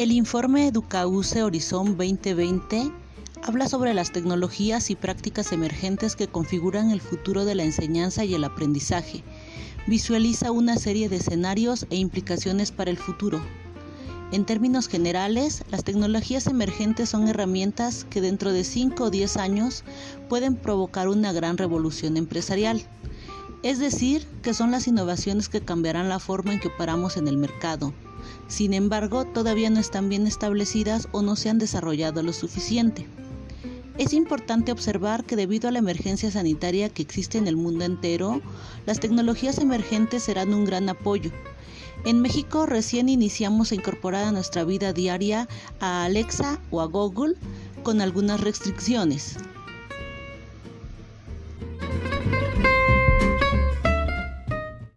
El informe Educause Horizon 2020 habla sobre las tecnologías y prácticas emergentes que configuran el futuro de la enseñanza y el aprendizaje. Visualiza una serie de escenarios e implicaciones para el futuro. En términos generales, las tecnologías emergentes son herramientas que dentro de 5 o 10 años pueden provocar una gran revolución empresarial. Es decir, que son las innovaciones que cambiarán la forma en que operamos en el mercado. Sin embargo, todavía no están bien establecidas o no se han desarrollado lo suficiente. Es importante observar que debido a la emergencia sanitaria que existe en el mundo entero, las tecnologías emergentes serán un gran apoyo. En México recién iniciamos a incorporar a nuestra vida diaria a Alexa o a Google con algunas restricciones.